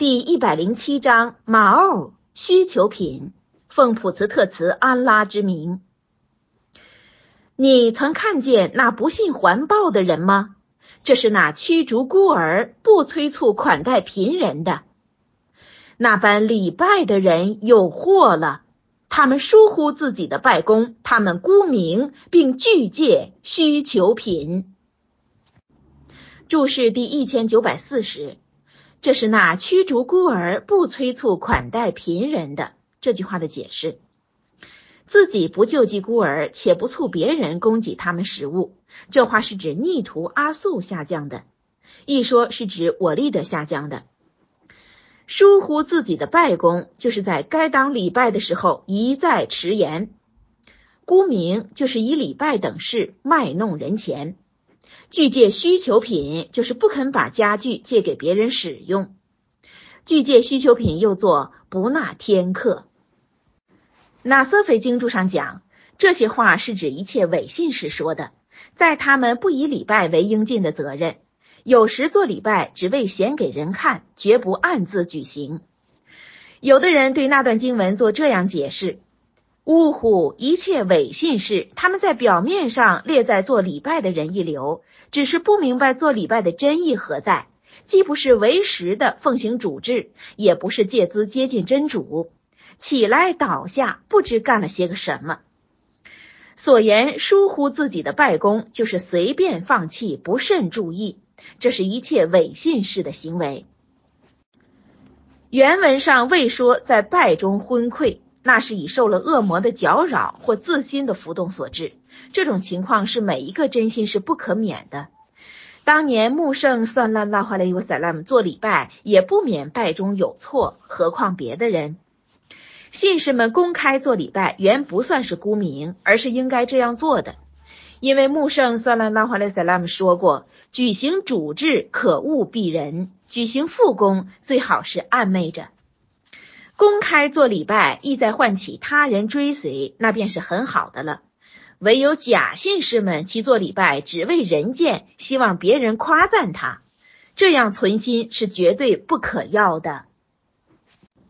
第一百零七章马偶需求品，奉普茨特茨安拉之名。你曾看见那不信环报的人吗？这是那驱逐孤儿、不催促款待贫人的那般礼拜的人有祸了。他们疏忽自己的拜功，他们沽名并拒借需求品。注释第一千九百四十。这是那驱逐孤儿、不催促款待贫人的这句话的解释。自己不救济孤儿，且不促别人供给他们食物，这话是指逆徒阿素下降的。一说是指我立的下降的。疏忽自己的拜功，就是在该当礼拜的时候一再迟延。沽名就是以礼拜等事卖弄人前。拒借需求品就是不肯把家具借给别人使用。拒借需求品又作不纳天客。那瑟斐经注上讲，这些话是指一切伪信士说的，在他们不以礼拜为应尽的责任，有时做礼拜只为显给人看，绝不暗自举行。有的人对那段经文做这样解释。呜呼！一切伪信士，他们在表面上列在做礼拜的人一流，只是不明白做礼拜的真意何在，既不是为实的奉行主制，也不是借资接近真主，起来倒下，不知干了些个什么。所言疏忽自己的拜功，就是随便放弃，不甚注意，这是一切伪信士的行为。原文上未说在拜中昏聩。那是已受了恶魔的搅扰或自心的浮动所致。这种情况是每一个真心是不可免的。当年穆圣算拉拉哈雷乌萨拉姆做礼拜，也不免拜中有错，何况别的人？信士们公开做礼拜，原不算是沽名，而是应该这样做的。因为穆圣算拉拉哈雷萨拉姆说过：举行主制可恶鄙人，举行复工最好是暗昧着。公开做礼拜，意在唤起他人追随，那便是很好的了。唯有假信士们，其做礼拜只为人见，希望别人夸赞他，这样存心是绝对不可要的。